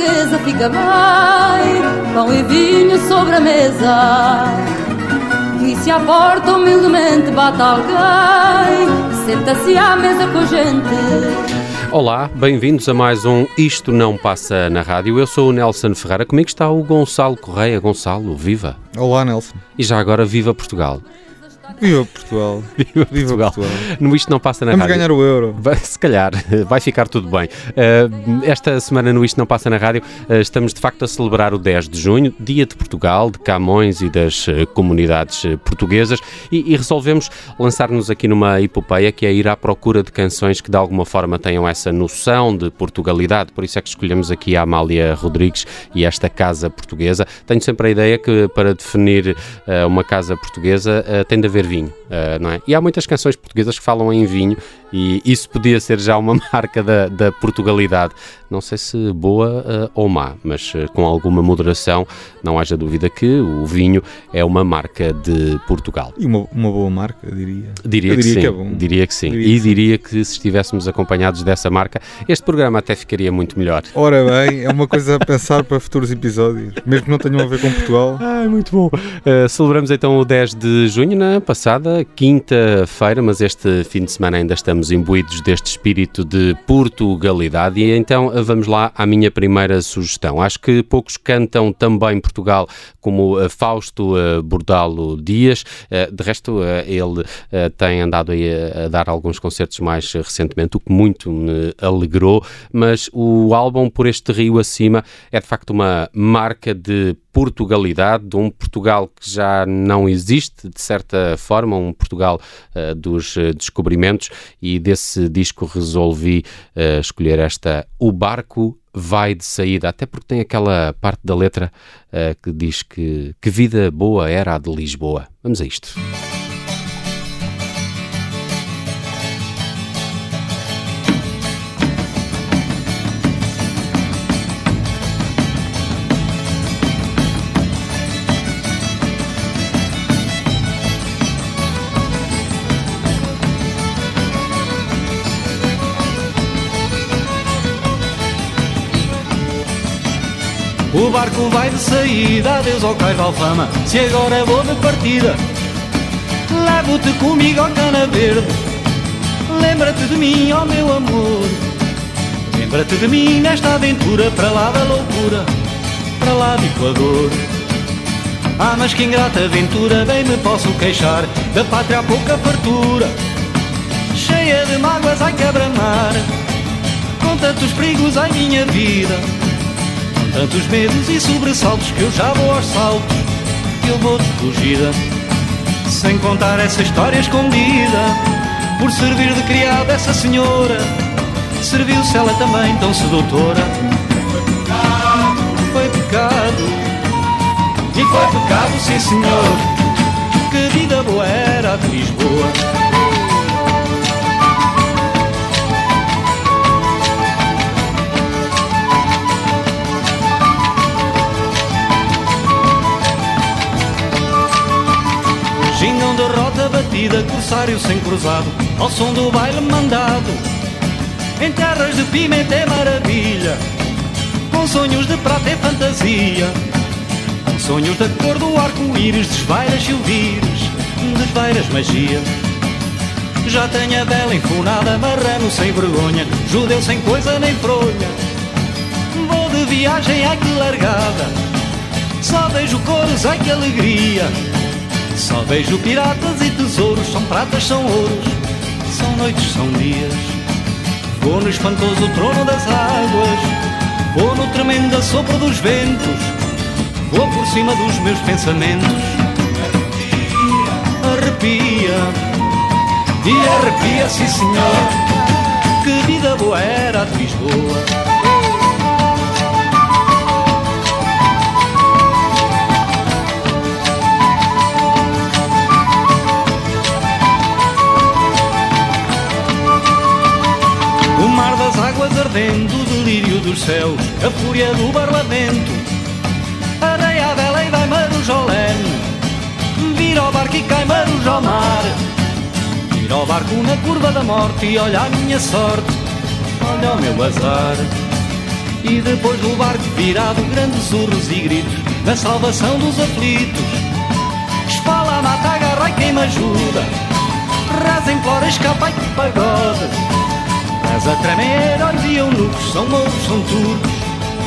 portuguesa fica bem, pão e vinho sobre a mesa. E se à porta humildemente bate alguém, senta-se à mesa com a gente. Olá, bem-vindos a mais um Isto Não Passa na Rádio. Eu sou o Nelson Ferreira. Comigo está o Gonçalo Correia. Gonçalo, viva! Olá, Nelson. E já agora, viva Portugal! Viva Portugal. Viva, Viva Portugal. Portugal. No Isto Não Passa na Vamos Rádio. Vamos ganhar o euro. Vai, se calhar, vai ficar tudo bem. Uh, esta semana no Isto Não Passa na Rádio uh, estamos de facto a celebrar o 10 de junho, Dia de Portugal, de Camões e das uh, comunidades portuguesas e, e resolvemos lançar-nos aqui numa epopeia que é ir à procura de canções que de alguma forma tenham essa noção de Portugalidade. Por isso é que escolhemos aqui a Amália Rodrigues e esta casa portuguesa. Tenho sempre a ideia que para definir uma casa portuguesa tem de haver vinho, uh, não é? E há muitas canções portuguesas que falam em vinho e isso podia ser já uma marca da, da Portugalidade. Não sei se boa uh, ou má, mas uh, com alguma moderação, não haja dúvida que o vinho é uma marca de Portugal. E uma, uma boa marca, diria. Diria, que, diria sim, que é. Diria que sim. Diria e que diria sim. que se estivéssemos acompanhados dessa marca, este programa até ficaria muito melhor. Ora bem, é uma coisa a pensar para futuros episódios, mesmo que não tenham a ver com Portugal. Ai, muito bom. Uh, celebramos então o 10 de junho, na passada quinta-feira, mas este fim de semana ainda estamos imbuídos deste espírito de Portugalidade e então vamos lá à minha primeira sugestão. Acho que poucos cantam também Portugal como uh, Fausto uh, Bordalo Dias. Uh, de resto, ele tem andado a, dar alguns concertos mais recentemente, o que muito me alegrou, mas o álbum Por Este Rio Acima é de facto uma marca de Portugalidade, de um Portugal que já não existe, de certa forma, um Portugal uh, dos descobrimentos, e desse disco resolvi uh, escolher esta O Barco Vai de Saída, até porque tem aquela parte da letra que diz que, que vida boa era a de Lisboa. Vamos a isto. O barco vai de saída, adeus ao cais de alfama. Se agora vou de partida Levo-te comigo ao cana verde. Lembra-te de mim, ó oh meu amor. Lembra-te de mim nesta aventura Para lá da loucura, para lá do Equador. Ah, mas que ingrata aventura Bem me posso queixar Da pátria há pouca fartura Cheia de mágoas, ai quebra-mar. Com tantos perigos, ai minha vida Tantos medos e sobressaltos que eu já vou aos saltos. Que eu vou de fugida Sem contar essa história escondida Por servir de criada essa senhora. Serviu-se ela também tão sedutora. Foi pecado, E foi pecado, sim senhor. Que vida boa era a de Lisboa batida, corsário sem cruzado, ao som do baile mandado. Em terras de pimenta é maravilha, com sonhos de prata e fantasia. Com sonhos da cor do arco-íris, desvairas silvires, desvairas magia. Já tenho a bela enfunada, marrano sem vergonha, judeu sem coisa nem fronha. Vou de viagem, ai que largada, só vejo cores, ai que alegria. Só vejo piratas e tesouros, são pratas, são ouros, são noites, são dias. Vou no espantoso trono das águas, vou no tremendo assopro dos ventos, vou por cima dos meus pensamentos. Arrepia, e arrepia, sim senhor, que vida boa era de Lisboa. Águas ardendo, o delírio dos céus, a fúria do barlamento. Areia vela e vai marujolene, vira o barco e cai marujo ao mar. Vira o barco na curva da morte e olha a minha sorte, olha o meu azar. E depois do barco virado, grandes surros e gritos Na salvação dos aflitos Espala, mata, agarra e queima ajuda Reza, implora, escapa e pagode Mas a tremer, e eunucos São mouros, são turcos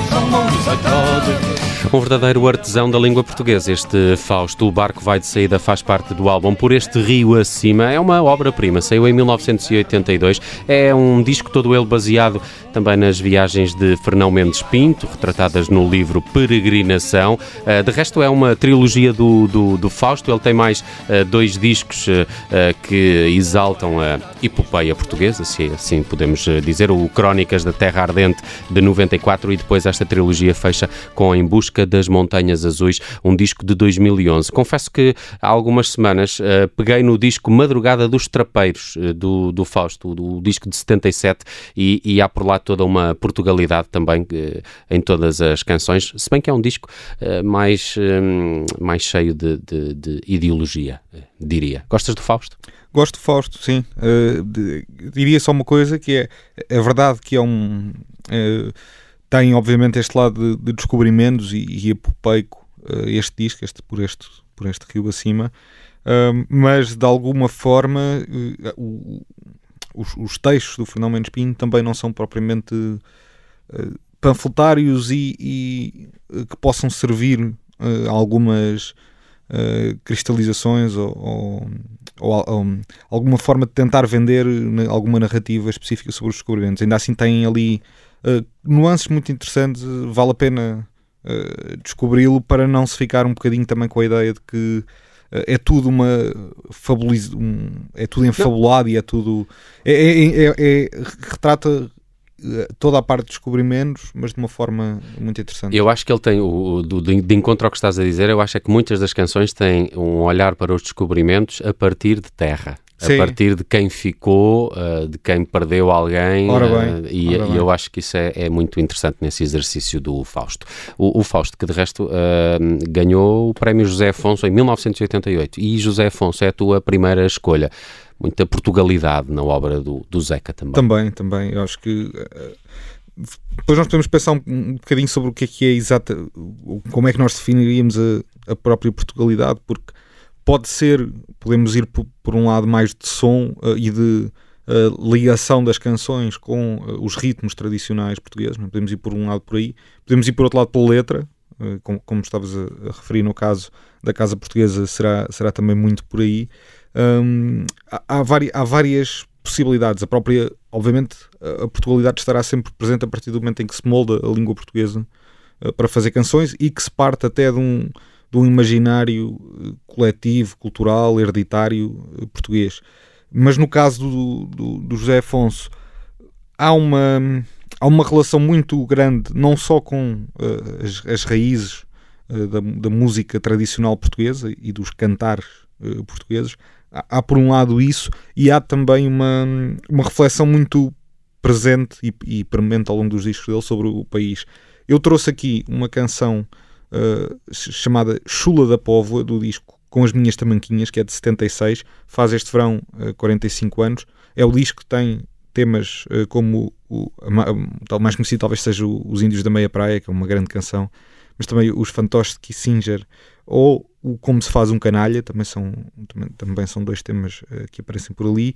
São mouros a code um verdadeiro artesão da língua portuguesa. Este Fausto, o barco vai de saída, faz parte do álbum Por Este Rio Acima. É uma obra-prima, saiu em 1982. É um disco todo ele baseado também nas viagens de Fernão Mendes Pinto, retratadas no livro Peregrinação. Uh, de resto, é uma trilogia do, do, do Fausto. Ele tem mais uh, dois discos uh, que exaltam a epopeia portuguesa, se assim podemos dizer. O Crónicas da Terra Ardente, de 94, e depois esta trilogia fecha com Em Busca Das Montanhas Azuis, um disco de 2011. Confesso que há algumas semanas uh, peguei no disco Madrugada dos Trapeiros, uh, do, do Fausto, do disco de 77, e, e há por lá toda uma Portugalidade também uh, em todas as canções, se bem que é um disco mais, um, mais cheio de, de, de ideologia, diria. Gostas do Fausto? Gosto do Fausto, sim. Uh, de, diria só uma coisa que é, é verdade que é um uh, tem obviamente este lado de, de descobrimentos e, e uh, este disco, este, por, este, por este rio acima, uh, mas de alguma forma uh, o, os, os, textos do Fernão Mendes Pinto também não são propriamente panfletários e, e que possam servir a algumas cristalizações ou, ou, ou, ou, alguma forma de tentar vender alguma narrativa específica sobre os descobrimentos. Ainda assim têm ali uh, nuances muito interessantes, vale a pena uh, descobri-lo para não se ficar um bocadinho também com a ideia de que é tudo uma fabuliz... Um, é tudo enfabulado e é tudo é, é, é, é retrata toda a parte de descobrimentos, mas de uma forma muito interessante. Eu acho que ele tem, o, do, de encontro ao que estás a dizer, eu acho é que muitas das canções têm um olhar para os descobrimentos a partir de terra. Sim. a partir de quem ficou, uh, de quem perdeu alguém. Ora bem, uh, e, ora e, eu acho que isso é, é, muito interessante nesse exercício do Fausto. O, o Fausto, que de resto uh, ganhou o prémio José Afonso em 1988, e José Afonso é a tua primeira escolha. Muita Portugalidade na obra do, do Zeca também. Também, também. Eu acho que depois nós podemos pensar um, um, bocadinho sobre o que é que é exata, como é que nós definiríamos a, a própria Portugalidade, porque pode ser, podemos ir por, por um lado mais de som uh, e de uh, ligação das canções com uh, os ritmos tradicionais portugueses, não podemos ir por um lado por aí, podemos ir por outro lado pela letra, como, como, estavas a, a, referir no caso da Casa Portuguesa, será, será também muito por aí. Um, há, há, há várias possibilidades. A própria, obviamente, a Portugalidade estará sempre presente a partir do momento em que se molda a língua portuguesa uh, para fazer canções e que se parte até de um, um imaginário eh, coletivo, cultural, hereditário eh, português. Mas no caso do, do, do José Afonso, há uma, há uma relação muito grande, não só com uh, as, as, raízes uh, da, da, música tradicional portuguesa e dos cantares uh, portugueses. Há, há, por um lado, isso, e há também uma, uma reflexão muito presente e, e permanente ao longo dos discos dele sobre o país. Eu trouxe aqui uma canção uh, chamada Chula da Póvoa, do disco Com as Minhas Tamanquinhas, que é de 76, faz este verão uh, 45 anos. É o disco que tem temas uh, como o, o, mais conhecido talvez seja o, Os Índios da Meia Praia, que é uma grande canção, mas também os Fantoches de Kissinger ou o Como se faz um canalha, também são, também, também são dois temas uh, que aparecem por ali,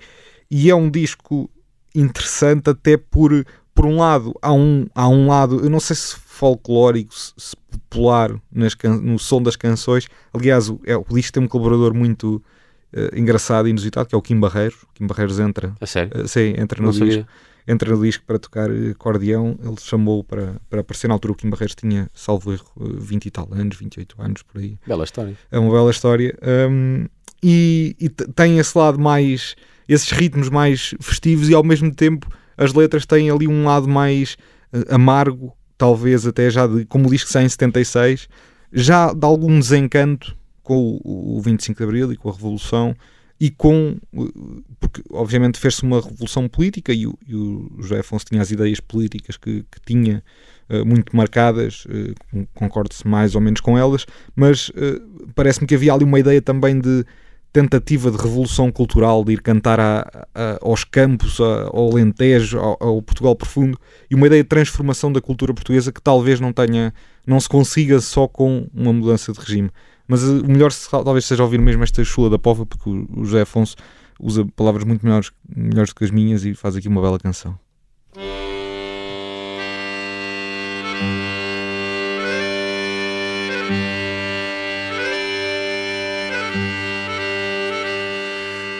e é um disco interessante até por, por um lado, há um, há um lado, eu não sei se folclórico, popular nas no som das canções. Aliás, o, é, o disco tem um colaborador muito uh, engraçado e inusitado, que é o Kim Barreiros. Kim Barreiros entra, a sério? Uh, sim, entra no disco. Entra no disco para tocar acordeão, ele chamou para, para aparecer na altura. O Kim Barreiros tinha, salvo erro, 20 e tal anos, 28 anos por aí. Bela história. É uma bela história. Um, e, e tem esse lado mais, esses ritmos mais festivos, e ao mesmo tempo as letras têm ali um lado mais amargo talvez até já de, como diz que sai em 76, já de algum desencanto com o, o 25 de Abril e com a Revolução e com, porque obviamente fez-se uma revolução política e o, e o José Afonso tinha as ideias políticas que, que tinha uh, muito marcadas, uh, concordo-se mais ou menos com elas, mas parece-me que havia ali uma ideia também de tentativa de revolução cultural, de ir cantar a, a, aos campos, a, ao Alentejo, ao, ao, Portugal profundo, e uma ideia de transformação da cultura portuguesa que talvez não tenha, não se consiga só com uma mudança de regime. Mas uh, o melhor talvez seja ouvir mesmo esta chula da pova, porque o José Afonso usa palavras muito melhores, melhores do que as minhas e faz aqui uma bela canção.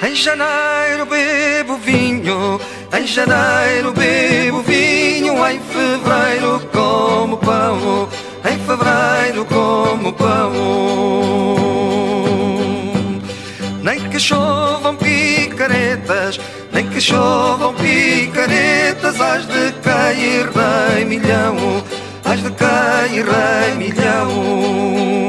Em janeiro bebo vinho, em janeiro bebo vinho, em fevereiro como pão, em fevereiro como pão. Nem que chovam picaretas, nem que chovam picaretas, has de cair rei milhão, has de cair rei milhão.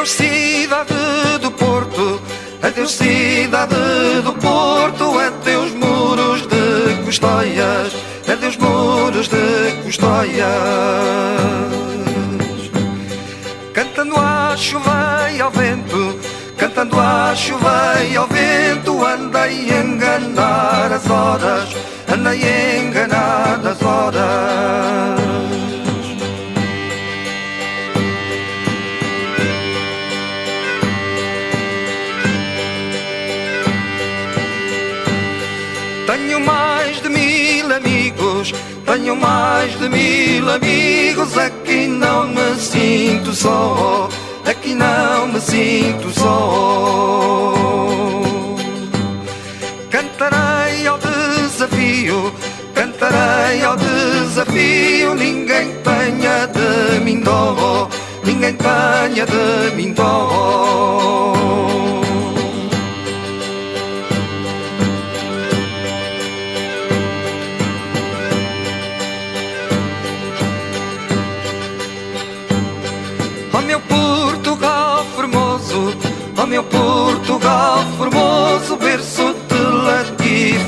Adeus cidade do Porto, adeus cidade do Porto, adeus muros de custóias, adeus muros de custóias. Cantando a chuva e ao vento, cantando a chuva e ao vento, andei a enganar as horas, andei a enganar as horas. Mais de mil amigos. Aqui não me sinto só, aqui não me sinto só. Cantarei ao desafio, cantarei ao desafio. Ninguém tenha de mim dó, ninguém tenha de mim dó.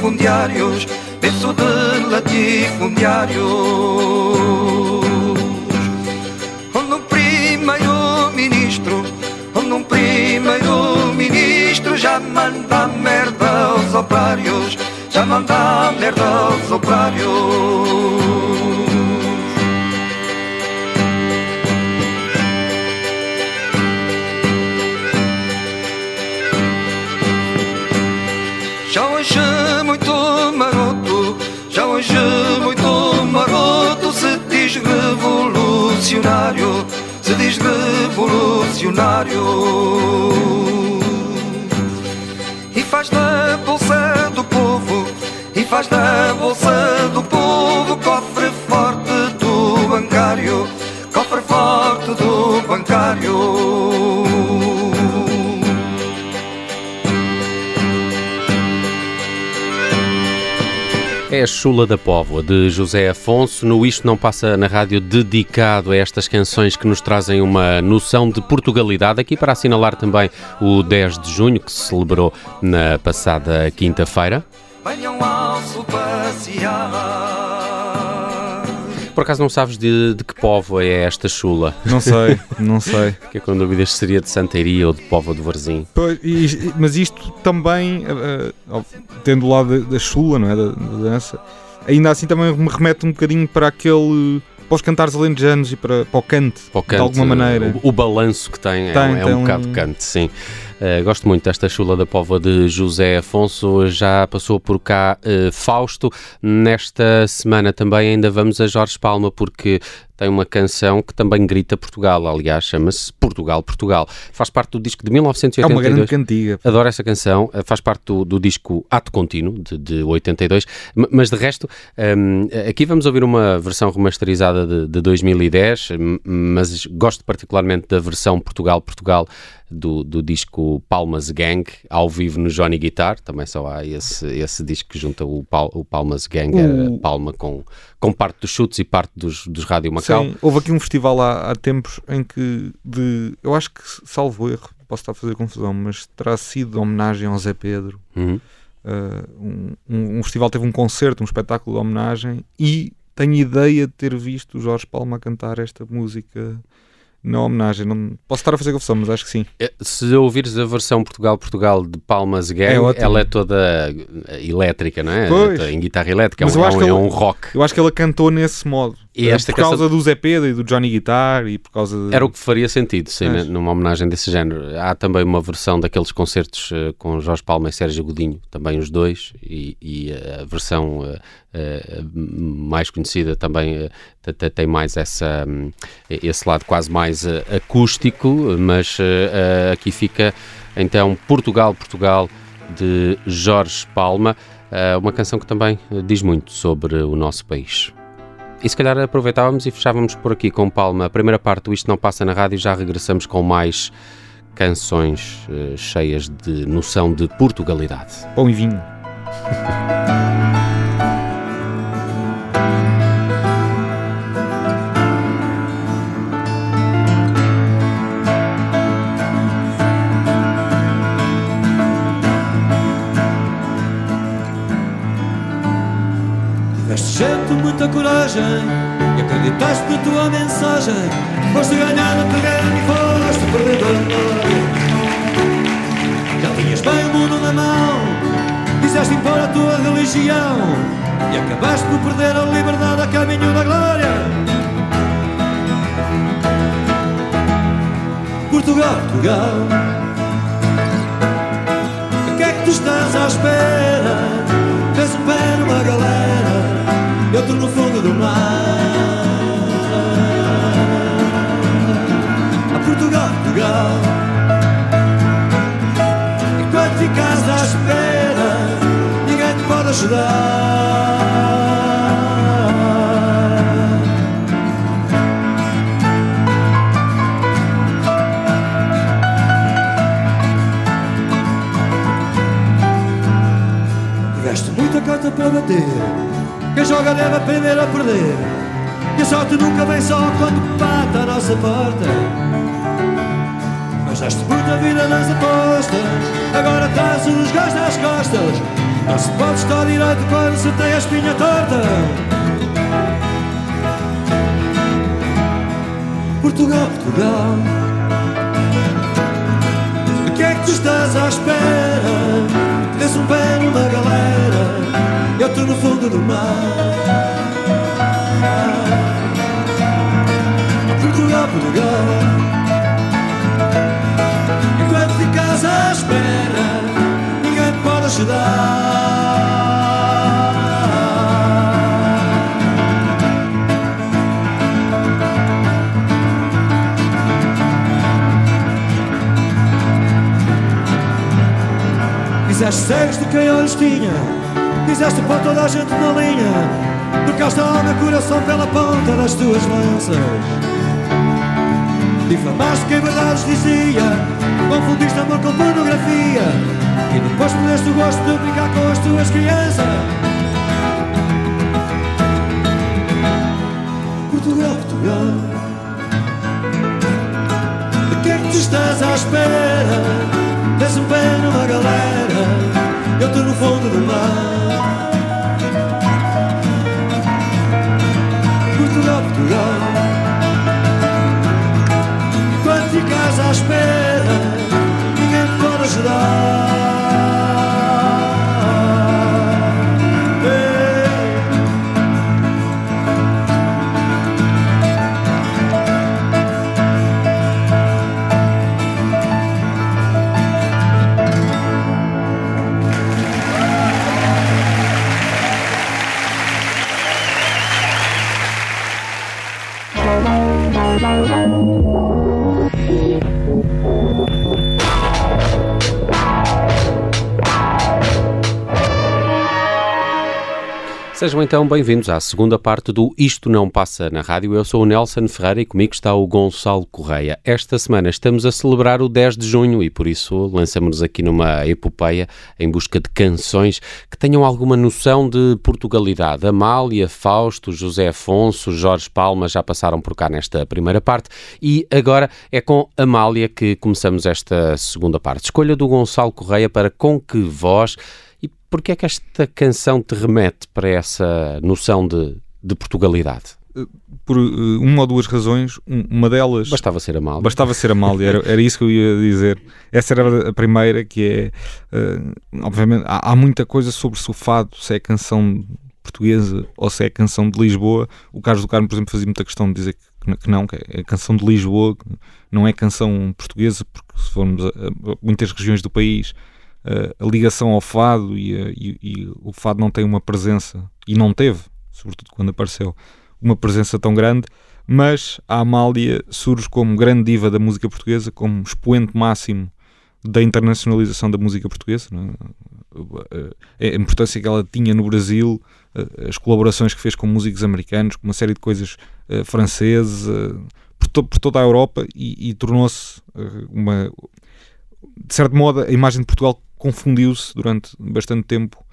Latifundiários, de latifundiários. Onde um primeiro-ministro, onde um primeiro-ministro já manda merda aos operários, já manda merda aos operários. E faz da bolsa do povo, e faz da bolsa do povo É Chula da Póvoa, de José Afonso, no Isto Não Passa na Rádio, dedicado a estas canções que nos trazem uma noção de Portugalidade, aqui para assinalar também o 10 de junho, que se celebrou na passada quinta-feira. Venham ao passear. Por acaso não sabes de, de que povo é esta chula? Não sei, não sei. Que com dúvidas seria de Santeiria ou de Povo do Varzim. Pois, e- mas isto também, eh, tendo o lado da, da chula, não é? Da, da dança, ainda assim também me remete um bocadinho para aquele. para os cantares alentejanos e para, para o cante, Para o de canto, alguma maneira. O, o balanço que tem, é, Tem, um- é tem um um- bocado de canto, sim. Eh, gosto muito desta chula da Póvoa de José Afonso, já passou por cá eh, Fausto. Nesta semana também ainda vamos a Jorge Palma, porque tem uma canção que também grita Portugal, aliás, chama-se Portugal, Portugal. Faz parte do disco de É uma 1982. grande cantiga. Adoro essa canção, eh, faz parte do, do disco Ato Contínuo, de, de 82, M- mas de resto, hum, aqui vamos ouvir uma versão remasterizada de, de 2010, m- mas gosto particularmente da versão Portugal-Portugal do, do disco Palmas Gang, ao vivo no Johnny Guitar, também só há esse, esse disco que junta o, Pal- o Palmas Gang, O- a Palma com, com parte dos chutes e parte dos, dos Rádio Macau. Sim, houve aqui um festival há, há tempos em que, de, eu acho que, salvo erro, posso estar a fazer confusão, mas terá sido de homenagem ao Zé Pedro. Uhum. uh, um, um, festival teve um concerto, um espetáculo de homenagem e tenho ideia de ter visto o Jorge Palma cantar esta música na homenagem. Não, posso estar a fazer confusão, mas acho que sim. É, se ouvires a versão Portugal-Portugal de Palmas Gang, é ela é toda elétrica, não é? Pois. Em guitarra elétrica, mas é, um, é, um, é um rock. Eu acho que ela cantou nesse modo. E eh, esta por causa do Zé Pedro e do Johnny Guitar e por causa de... Era o que faria sentido, sim, mas... numa homenagem desse género. Há também uma versão daqueles concertos uh, com Jorge Palma e Sérgio Godinho, também os dois, e, e a versão uh, uh, mais conhecida também tem mais essa, um, esse lado quase mais acústico, mas aqui fica então Portugal, Portugal de Jorge Palma, uma canção que também diz muito sobre o nosso país. E se calhar aproveitávamos e fechávamos por aqui com Palma a primeira parte do Isto Não Passa na Rádio e já regressamos com mais canções uh, cheias de noção de Portugalidade. Pão e vinho. muita coragem e acreditaste na tua mensagem. Foste ganhar no terreno e foste perdedor. Já tinhas bem o mundo na mão, quiseste impor a tua religião e acabaste por perder a liberdade a caminho da glória. Portugal, Portugal, o que é que tu estás à espera? Tens um pé numa galera do mar. A Portugal, Portugal. Enquanto ficas à espera, ninguém te pode ajudar. Carta para bater quem joga deve aprender a perder. E a sorte nunca vem só quando bate a nossa porta. Mas deste muita vida nas apostas. Agora traz os gás nas costas. Não se pode estar direito quando se tem a espinha torta. Portugal, Portugal. De que é que tu estás à espera? Tens um pé numa galera eu estou no fundo do mar. Portugal, Portugal. Enquanto ficas à espera, ninguém pode ajudar. Fizeste cegos de quem olhos tinha. Fizeste pôr toda a gente na linha Trocaste a alma e coração pela ponta das tuas lanças. Difamaste quem verdades dizia Confundiste amor com pornografia. E depois perdeste o gosto de brincar com as tuas crianças. Portugal, Portugal. De que é que tu estás à espera? Um pé numa galera eu estou no fundo do mar. Portugal, Portugal. Quando ficas à espera, ninguém te pode ajudar. Sejam então bem-vindos à segunda parte do Isto Não Passa na Rádio. Eu sou o Nelson Ferreira e comigo está o Gonçalo Correia. Esta semana estamos a celebrar o 10 de junho e por isso lançamos-nos aqui numa epopeia em busca de canções que tenham alguma noção de Portugalidade. Amália, Fausto, José Afonso, Jorge Palma já passaram por cá nesta primeira parte e agora é com Amália que começamos esta segunda parte. Escolha do Gonçalo Correia para com que voz Porquê é que esta canção te remete para essa noção de, de Portugalidade? Por uh, uma ou duas razões. Um, uma delas. Bastava ser Amália. Bastava ser Amália, era, era isso que eu ia dizer. Essa era a primeira, que é. Uh, obviamente, há, há, muita coisa sobre se o fado, se é canção portuguesa ou se é canção de Lisboa. O Carlos do Carmo, por exemplo, fazia muita questão de dizer que, que não, que é canção de Lisboa, não é canção portuguesa, porque se formos a, a muitas regiões do país a ligação ao fado e, e, e, o fado não tem uma presença, e não teve, sobretudo quando apareceu, uma presença tão grande, mas a Amália surge como grande diva da música portuguesa, como expoente máximo da internacionalização da música portuguesa, é? a importância que ela tinha no Brasil, as colaborações que fez com músicos americanos, com uma série de coisas uh, franceses, uh, por, to por, toda a Europa, e, e tornou-se uh, uma. De certo modo, a imagem de Portugal confundiu-se durante bastante tempo,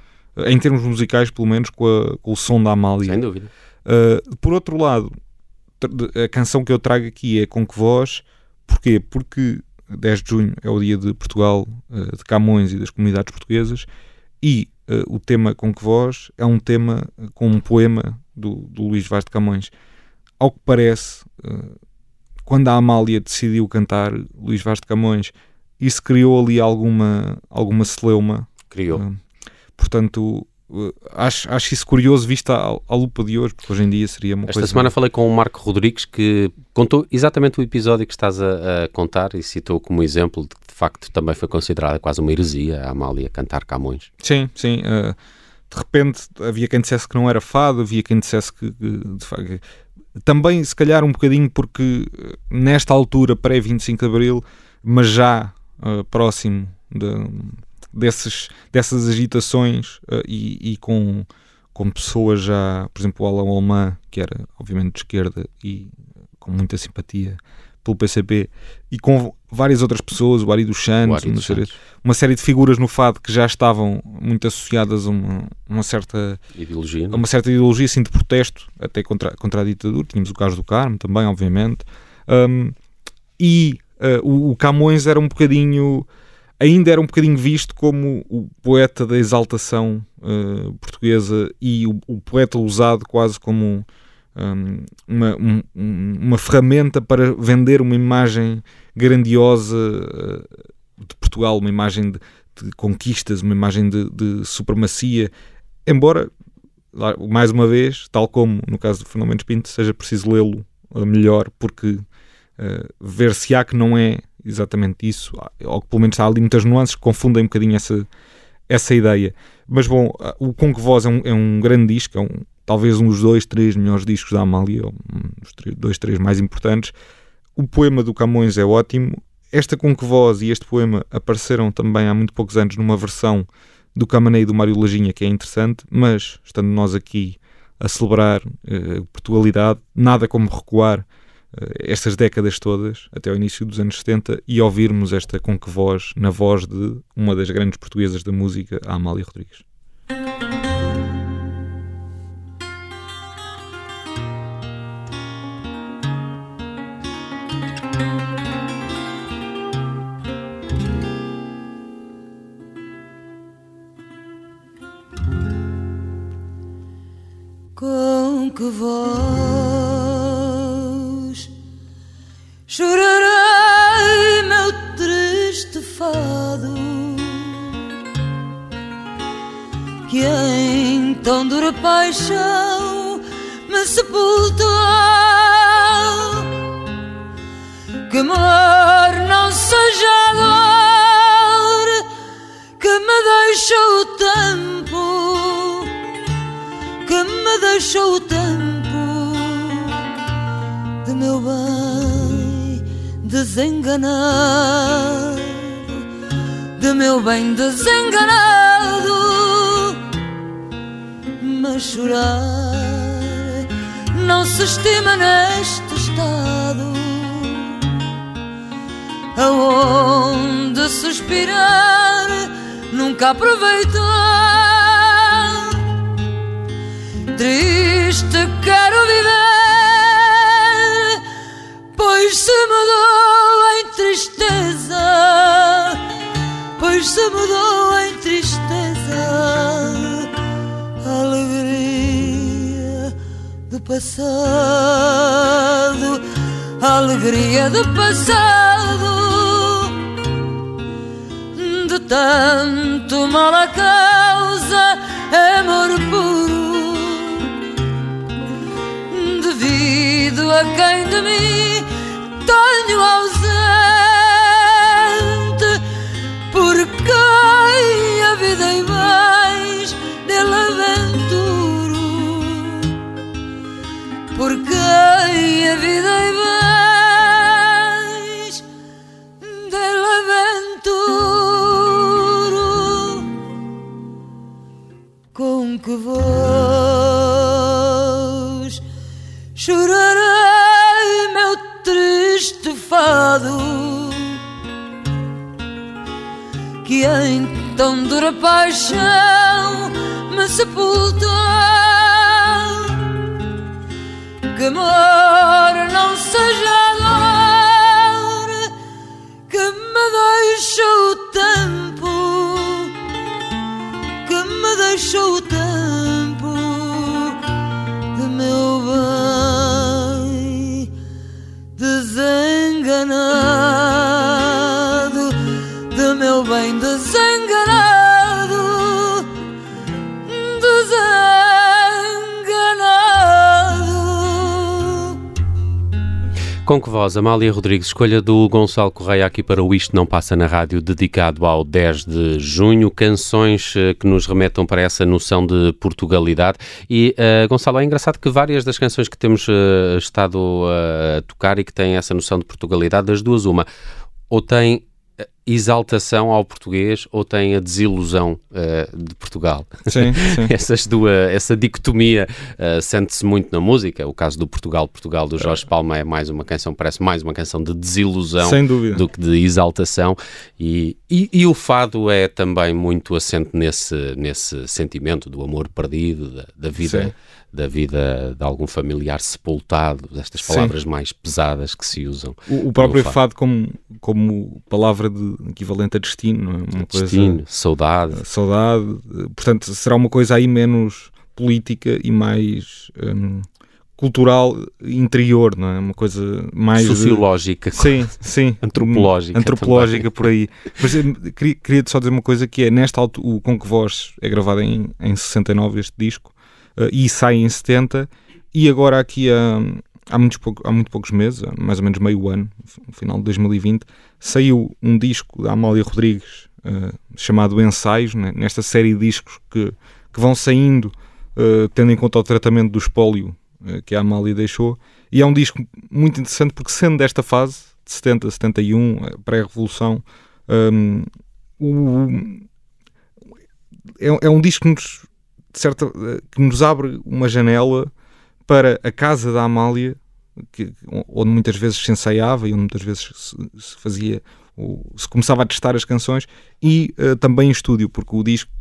em termos musicais, pelo menos, com, a, com o som da Amália. Sem dúvida. Uh, por outro lado, a canção que eu trago aqui é Com Que Voz. Porquê? Porque 10 de junho é o dia de Portugal, uh, de Camões e das comunidades portuguesas, e uh, o tema Com Que Voz é um tema com um poema do, do Luís Vaz de Camões. Ao que parece, quando a Amália decidiu cantar Luís Vaz de Camões, isso criou ali alguma, alguma celeuma. Criou. portanto, Uh, acho, acho isso curioso vista à, à, lupa de hoje, porque hoje em dia seria uma Esta coisa... Esta semana falei com o Marco Rodrigues que contou exatamente o episódio que estás a, a, contar e citou como exemplo de que de facto também foi considerada quase uma heresia a Amália cantar Camões. Sim, sim. Uh, de repente havia quem dissesse que não era fado, havia quem dissesse que, que facto, também se calhar um bocadinho porque uh, nesta altura pré-25 de Abril, mas já uh, próximo de desses, dessas agitações uh, e, e, com, com pessoas já, por exemplo, o Alain Alemã, que era obviamente de esquerda e com muita simpatia pelo PCP, e com várias outras pessoas, o Ari dos Santos, uma, série, uma série de figuras no fado que já estavam muito associadas a uma, uma certa ideologia, não? É? uma certa ideologia assim, de protesto, até contra, contra a ditadura. Tínhamos o Carlos do Carmo também, obviamente. Um, e uh, o, o Camões era um bocadinho ainda era um bocadinho visto como o poeta da exaltação uh, portuguesa e o, o, poeta usado quase como um, uma, um, uma ferramenta para vender uma imagem grandiosa uh, de Portugal, uma imagem de, de conquistas, uma imagem de, de, supremacia, embora, mais uma vez, tal como no caso do Fernando Mendes Pinto, seja preciso lê-lo melhor, porque ver se há que não é exatamente isso, ou que pelo menos há ali muitas nuances que confundem um bocadinho essa, essa ideia. Mas bom, o Com Que Voz é um, é um grande disco, é um, talvez um dos dois, três melhores discos da Amália, ou um dos três, dois, três mais importantes. O poema do Camões é ótimo. Esta Com Que Voz e este poema apareceram também há muito poucos anos numa versão do Camané e do Mário Lajinha, que é interessante, mas estando nós aqui a celebrar uh, Portugalidade, nada como recuar eh, estas décadas todas, até ao início dos anos 70, e ouvirmos esta com que voz, na voz de uma das grandes portuguesas da música, a Amália Rodrigues. Com que voz me sepultou Que amor não seja dor Que me deixou o tempo Que me deixou o tempo de meu bem desenganado, de meu bem desenganado, mas chorar não se estima neste estado. Aonde suspirar nunca aproveitar. Triste quero viver pois se mudou em tristeza, pois se mudou em tristeza. Passado, alegria do passado, de tanto mal a causa, amor puro, devido a quem de mim tenho ausente, por quem a vida e mais dele aventuro, por quem a vida e mais dele aventuro, com que voz chorarei meu triste fado que em tão dura paixão me sepultou. Que amor não seja dor que me deixou o tempo, que me deixou o tempo Com que voz, Amália Rodrigues, escolha do Gonçalo Correia aqui para o Isto Não Passa na Rádio, dedicado ao 10 de junho, canções eh, que nos remetam para essa noção de Portugalidade. E, eh, Gonçalo, é engraçado que várias das canções que temos eh, estado a tocar e que têm essa noção de Portugalidade, das duas, uma, ou tem exaltação ao português ou tem a desilusão eh, de Portugal. Sim, sim. Essas duas, essa dicotomia eh, sente-se muito na música. O caso do Portugal, Portugal do Jorge Palma é mais uma canção, parece mais uma canção de desilusão do que de exaltação. E, e, e o fado é também muito assente nesse, nesse sentimento do amor perdido, da, da vida. Sim. Da vida de algum familiar sepultado, destas Sim. palavras mais pesadas que se usam. O, o próprio no fado, como, como palavra de, equivalente a destino, é? Uma Destino, coisa, saudade. saudade. eh, Portanto, será uma coisa aí menos política e mais hum, cultural interior, não é? Uma coisa mais. de- sociológica. Sim, sim. Antropológica Antropológica por aí. Mas eh, queria, queria só dizer uma coisa que é, nesta altura, o Com Que Voz é gravado em, em 69, este disco, eh, e sai em 70, e agora aqui há, muitos pouco- há muito poucos meses, mais ou menos meio ano, no final de 2020, saiu um disco da Amália Rodrigues eh, chamado Ensaios, né, nesta série de discos que, que vão saindo eh, tendo em conta o tratamento do espólio eh, que a Amália deixou, e é um disco muito interessante porque sendo desta fase, de 70, 71, eh, pré-revolução, hum, o- é, é um disco que nos, certa, que nos abre uma janela para a casa da Amália, que, onde muitas vezes se ensaiava e onde muitas vezes se, se fazia, se começava a testar as canções, e eh, também em estúdio, porque o disco,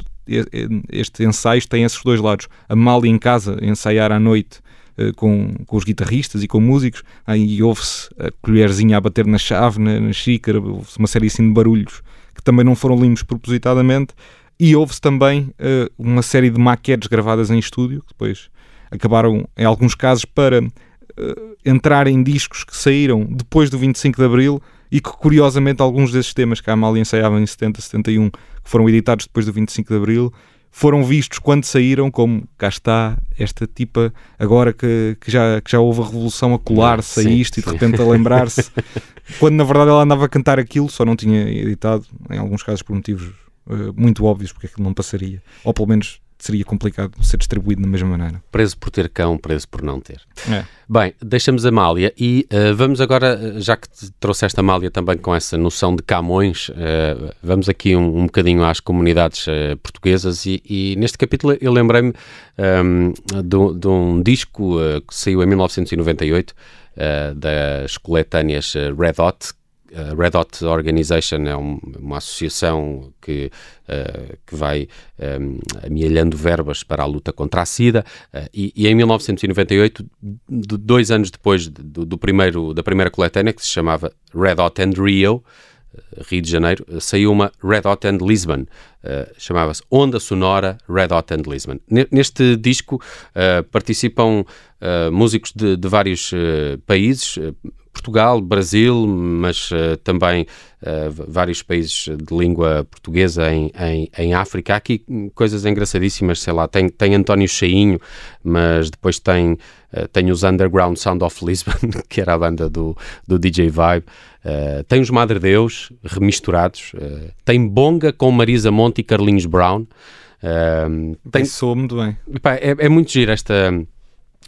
este ensaio tem esses dois lados. A Amália em casa, ensaiar à noite, eh, com, com os guitarristas e com músicos, aí ouve-se a colherzinha a bater na chave, na, na xícara, ouve-se uma série assim de barulhos que também não foram limpos propositadamente, e houve-se também eh, uma série de maquetes gravadas em estúdio, que depois acabaram, em alguns casos, para eh, entrar em discos que saíram depois do 25 de Abril e que, curiosamente, alguns desses temas que a Amália ensaiava em 70, 71, que foram editados depois do 25 de Abril, foram vistos quando saíram como cá está esta tipa agora que, que, já, que já houve a revolução a colar-se a Sim, isto e de sim. repente a lembrar-se quando na verdade ela andava a cantar aquilo, só não tinha editado, em alguns casos por motivos eh, muito óbvios, porque aquilo não passaria, ou pelo menos seria complicado ser distribuído da mesma maneira. Preso por ter cão, preso por não ter. É. Bem, deixamos a Mália e eh, vamos agora, eh, já que te trouxeste a Mália também com essa noção de Camões, eh, vamos aqui um, um bocadinho às comunidades eh, portuguesas e, e neste capítulo eu lembrei-me ehm, de, um- de um disco que saiu em 1998 eh, das coletâneas Red Hot, a Red Hot Organization é um- uma associação que, eh, que vai eh, amealhando verbas para a luta contra a SIDA eh, e, e em 1998, de- dois anos depois do, do primeiro, da primeira coletânea, que se chamava Red Hot and Rio, Rio de Janeiro, saiu uma Red Hot and Lisbon, uh, chamava-se Onda Sonora Red Hot and Lisbon. Neste disco uh, participam uh, músicos de, de vários países, Portugal, Brasil, mas uh, também uh, vários países de língua portuguesa em, em, em, África. Há aqui coisas engraçadíssimas, sei lá, tem, tem António Cheinho, mas depois tem, uh, tem os Underground Sound of Lisbon, que era a banda do, do DJ Vibe. tem os Madre Deus, remisturados. tem Bonga com Marisa Monte e Carlinhos Brown. tem... Soa muito bem. Epá, é, é muito giro esta...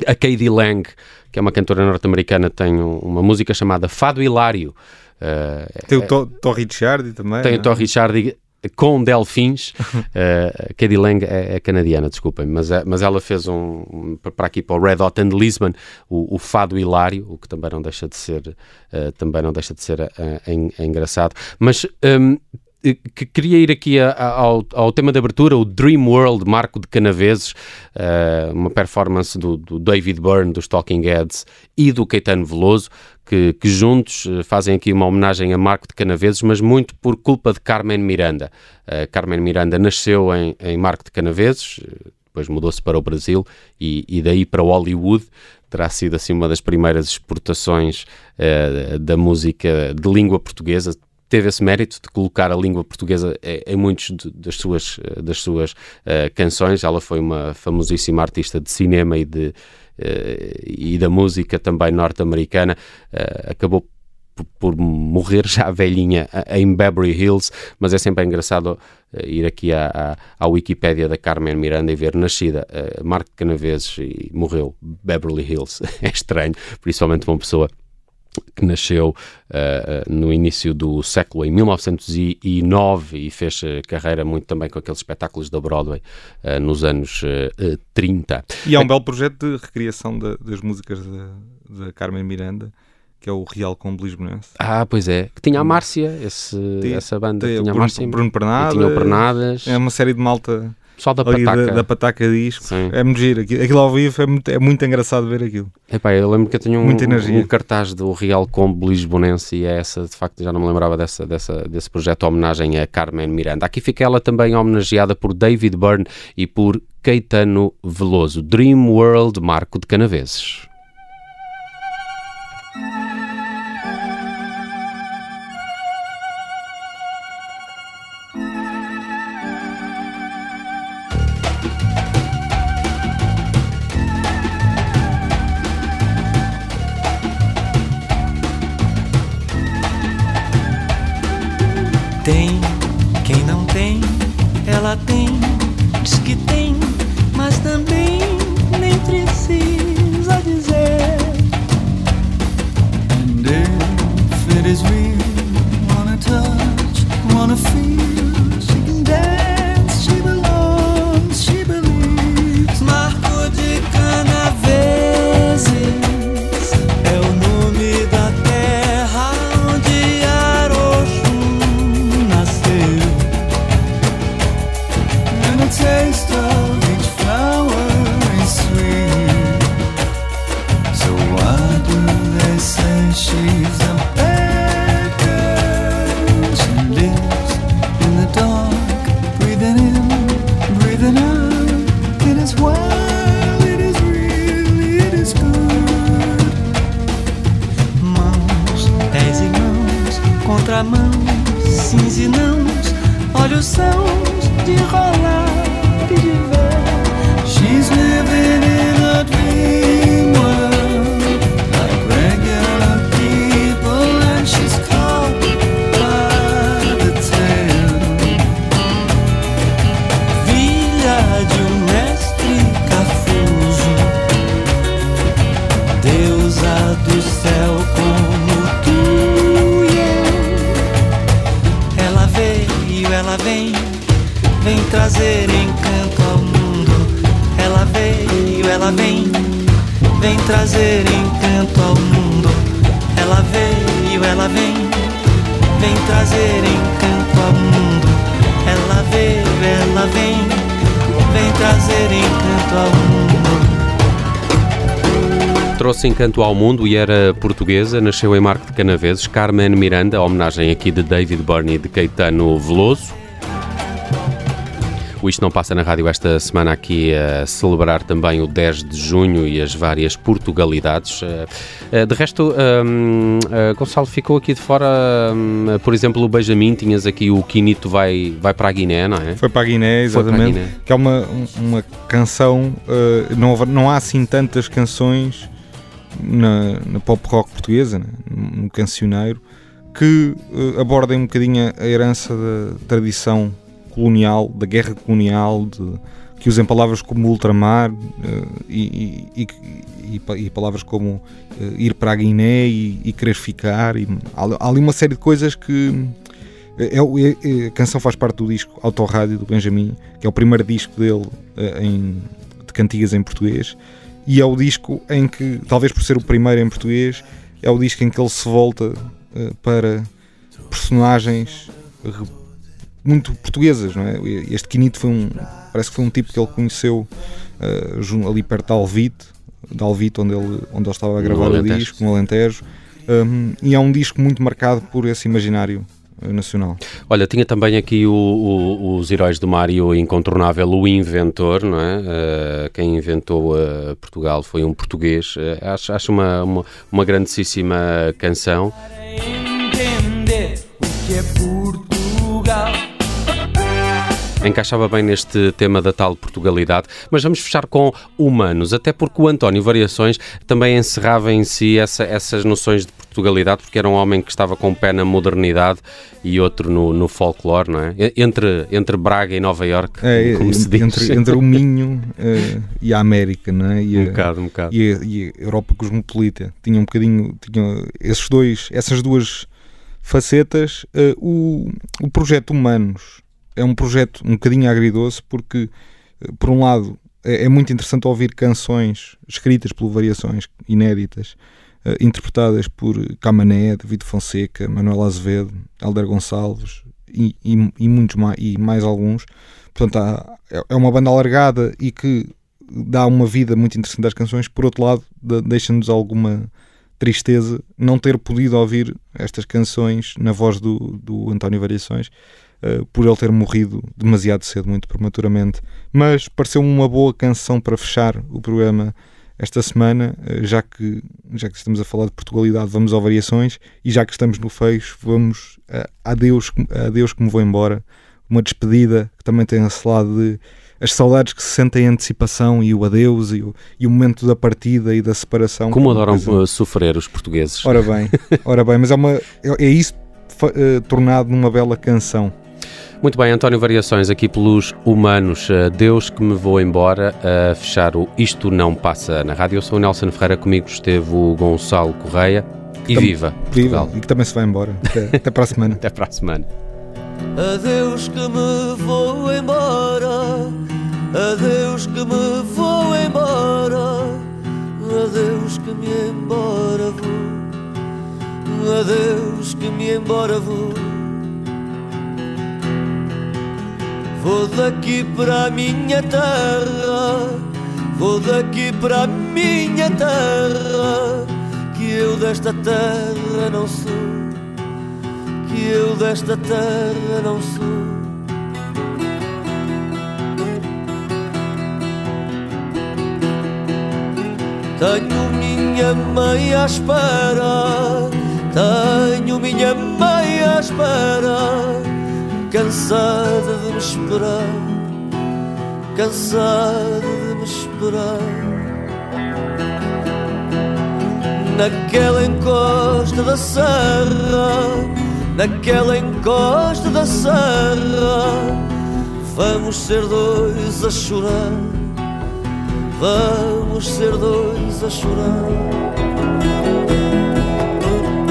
A Katie Lang que é uma cantora norte-americana, tem uma música chamada Fado Hilário. Uh, tem o Tom Ricciardi também. Tem o Tom Ricciardi com delfins. uh, Katie Lang é, é canadiana, desculpem, mas, é, mas ela fez um, um, para aqui para o Red Hot and Lisbon o, o Fado Hilário, o que também não deixa de ser uh, também não deixa de ser uh, engraçado. Mas um, que queria ir aqui a, a, ao, ao, tema de abertura, o Dream World, Marco de Canaveses, uh, uma performance do, do, David Byrne, dos Talking Heads, e do Caetano Veloso, que, que, juntos eh, fazem aqui uma homenagem a Marco de Canaveses, mas muito por culpa de Carmen Miranda. Uh, Carmen Miranda nasceu em, em Marco de Canaveses, depois mudou-se para o Brasil e, e, daí para Hollywood. Terá sido assim uma das primeiras exportações uh, da música de língua portuguesa, teve esse mérito de colocar a língua portuguesa em, muitas das suas, das suas uh, canções. Ela foi uma famosíssima artista de cinema e, de, uh, e da música também norte-americana. Uh, acabou por morrer já velhinha em Beverly Hills, mas é sempre engraçado ir aqui à, à, à Wikipédia da Carmen Miranda e ver nascida uh, Marco Canaveses e morreu Beverly Hills. é estranho, principalmente uma pessoa que nasceu uh, no início do século, em 1909, e fez carreira muito também com aqueles espetáculos da Broadway uh, nos anos uh, 30. E há um belo projeto de recriação de, das músicas da Carmen Miranda que é o Real com Lisbonense. Ah, pois é. Que tinha a Márcia, esse, essa banda. Tinha, tinha a Márcia. Bruno Pernadas. Tinha o Pernadas. É uma série de malta pessoal da Pataca. Da, da Pataca Disco. Sim. É muito giro. Aquilo, ao vivo é muito, é muito engraçado ver aquilo. Epá, eu lembro que eu tinha um, um, cartaz do Real Combo Lisbonense e é essa, de facto, já não me lembrava dessa, dessa, desse projeto homenagem a Carmen Miranda. Aqui fica ela também homenageada por David Byrne e por Caetano Veloso. Dream World Marco de Canaveses. Encanto ao mundo e era portuguesa, nasceu em Marco de Canaveses, Carmen Miranda, homenagem aqui de David Byrne e de Caetano Veloso. O Isto Não Passa na Rádio esta semana aqui a celebrar também o 10 de junho e as várias Portugalidades. Eh, eh, De resto, hum, eh, Gonçalo ficou aqui de fora, hum, por exemplo, o Benjamin, tinhas aqui o Quinito vai, vai para a Guiné, não é? Foi para a Guiné, para a exatamente. Guiné. Que é uma, uma canção. uh, não, não há assim tantas canções na, na pop rock portuguesa, né, no cancioneiro, que uh, abordem um bocadinho a herança da tradição colonial, da guerra colonial, de, que usem palavras como ultramar uh, e, e- e- e pa- palavras como uh, ir para a Guiné e, querer ficar. E, há, ali uma série de coisas que. É, é- é- a canção faz parte do disco Autorrádio do Benjamin, que é o primeiro disco dele em, de cantigas em português, e é o disco em que, talvez por ser o primeiro em português, é o disco em que ele se volta eh, para personagens re- muito portuguesas, não é? Este Quinito foi um, parece que foi um tipo que ele conheceu eh, jun- ali perto de Alvite, de Alvite, onde ele, onde ele estava a gravar o disco, no Alentejo, Um, e é um disco muito marcado por esse imaginário eh, nacional. Olha, tinha também aqui o- o- os Heróis do Mar e o incontornável O Inventor, não é? Eh, quem inventou eh, Portugal foi um português. Eh, acho acho uma, uma, uma grandíssima canção. Entender o que é Portugal. Encaixava bem neste tema da tal Portugalidade, mas vamos fechar com humanos, até porque o António Variações também encerrava em si essa- essas noções de Portugalidade, porque era um homem que estava com um pé na modernidade e outro no, no folclore, não é? Entre, entre Braga e Nova Iorque, É, como se diz. entre, entre o Minho eh, e a América, não é? E Um a, bocado, um bocado. e a, e a Europa cosmopolita. Tinha um bocadinho, tinha esses dois, essas duas facetas. Eh, o, o projeto Humanos é um projeto um bocadinho agridoce porque, eh, por um lado, é, é muito interessante ouvir canções escritas por variações inéditas, eh, interpretadas por Camané, David Fonseca, Manuel Azevedo, Alder Gonçalves e, e, e muitos mais, e mais alguns. Portanto, há- é- é uma banda alargada e que dá uma vida muito interessante às canções. Por outro lado, de- deixa-nos alguma tristeza não ter podido ouvir estas canções na voz do, do António Variações, eh, por ele ter morrido demasiado cedo, muito prematuramente. Mas pareceu-me uma boa canção para fechar o programa esta semana, eh, já que, já que estamos a falar de Portugalidade, vamos ao Variações e já que estamos no fecho, vamos a Adeus, Adeus que me vou embora, uma despedida que também tem esse lado de as saudades que se sentem em antecipação e o adeus e o, e o momento da partida e da separação. Como adoram coisa- uh, sofrer os portugueses. Ora bem, ora bem, mas é, uma, é, é isso eh, tornado numa bela canção. Muito bem, António Variações, aqui pelos humanos. Uh, Deus que me vou embora a fechar o Isto Não Passa na rádio. Eu sou o Nelson Ferreira, comigo esteve o Gonçalo Correia. E viva Viva, e que também se vai embora. Até, até para a semana. Até para a semana. Adeus que me vou embora. Adeus que me vou embora. Adeus que me embora vou. Adeus que me embora vou. Vou daqui para minha terra. Vou daqui para minha terra. Que eu desta terra não sou que eu desta terra não sou. Tenho minha mãe à espera, tenho minha mãe à espera, cansada de me esperar, cansada de me esperar. Naquela encosta da serra, naquela encosta da serra, vamos ser dois a chorar, vamos ser dois a chorar.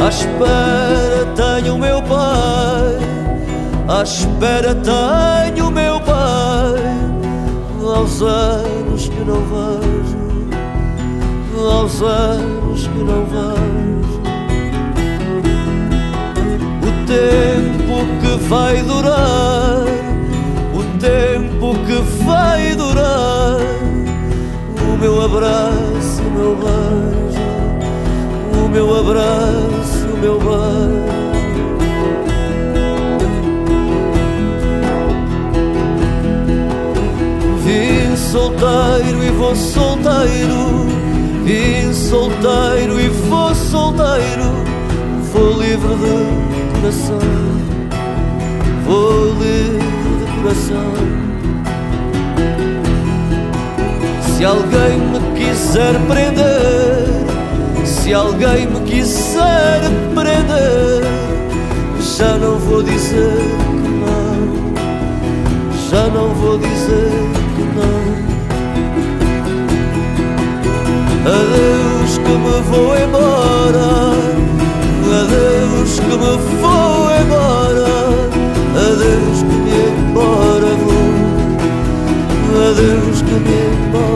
À espera tenho o meu pai, à espera tenho meu pai, aos anos que não vejo aos anos que não vejo. O tempo que vai durar, o tempo que vai durar, o meu abraço, o meu beijo, o meu abraço, o meu beijo. Solteiro e vou solteiro, vim solteiro e vou solteiro, vou livre de coração, vou livre de coração. Se alguém me quiser prender, se alguém me quiser prender, já não vou dizer que não, já não vou dizer Adeus que me vou embora. Adeus que me vou embora. Adeus que me embora vou. Adeus que me embora.